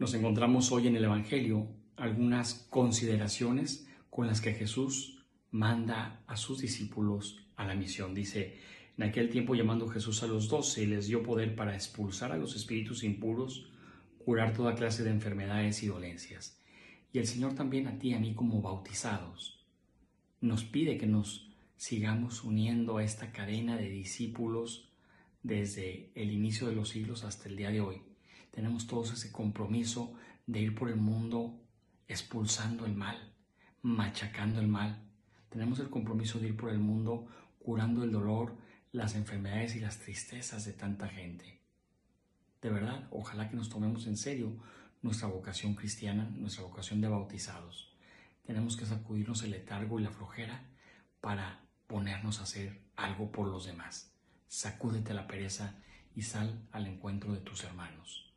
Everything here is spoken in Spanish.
Nos encontramos hoy en el Evangelio algunas consideraciones con las que Jesús manda a sus discípulos a la misión. Dice, en aquel tiempo llamando Jesús a los doce, les dio poder para expulsar a los espíritus impuros, curar toda clase de enfermedades y dolencias. Y el Señor también a ti y a mí como bautizados nos pide que nos sigamos uniendo a esta cadena de discípulos desde el inicio de los siglos hasta el día de hoy tenemos todos ese compromiso de ir por el mundo expulsando el mal, machacando el mal. Tenemos el compromiso de ir por el mundo curando el dolor, las enfermedades y las tristezas de tanta gente. De verdad, ojalá que nos tomemos en serio nuestra vocación cristiana, nuestra vocación de bautizados. Tenemos que sacudirnos el letargo y la flojera para ponernos a hacer algo por los demás. Sacúdete la pereza y sal al encuentro de tus hermanos.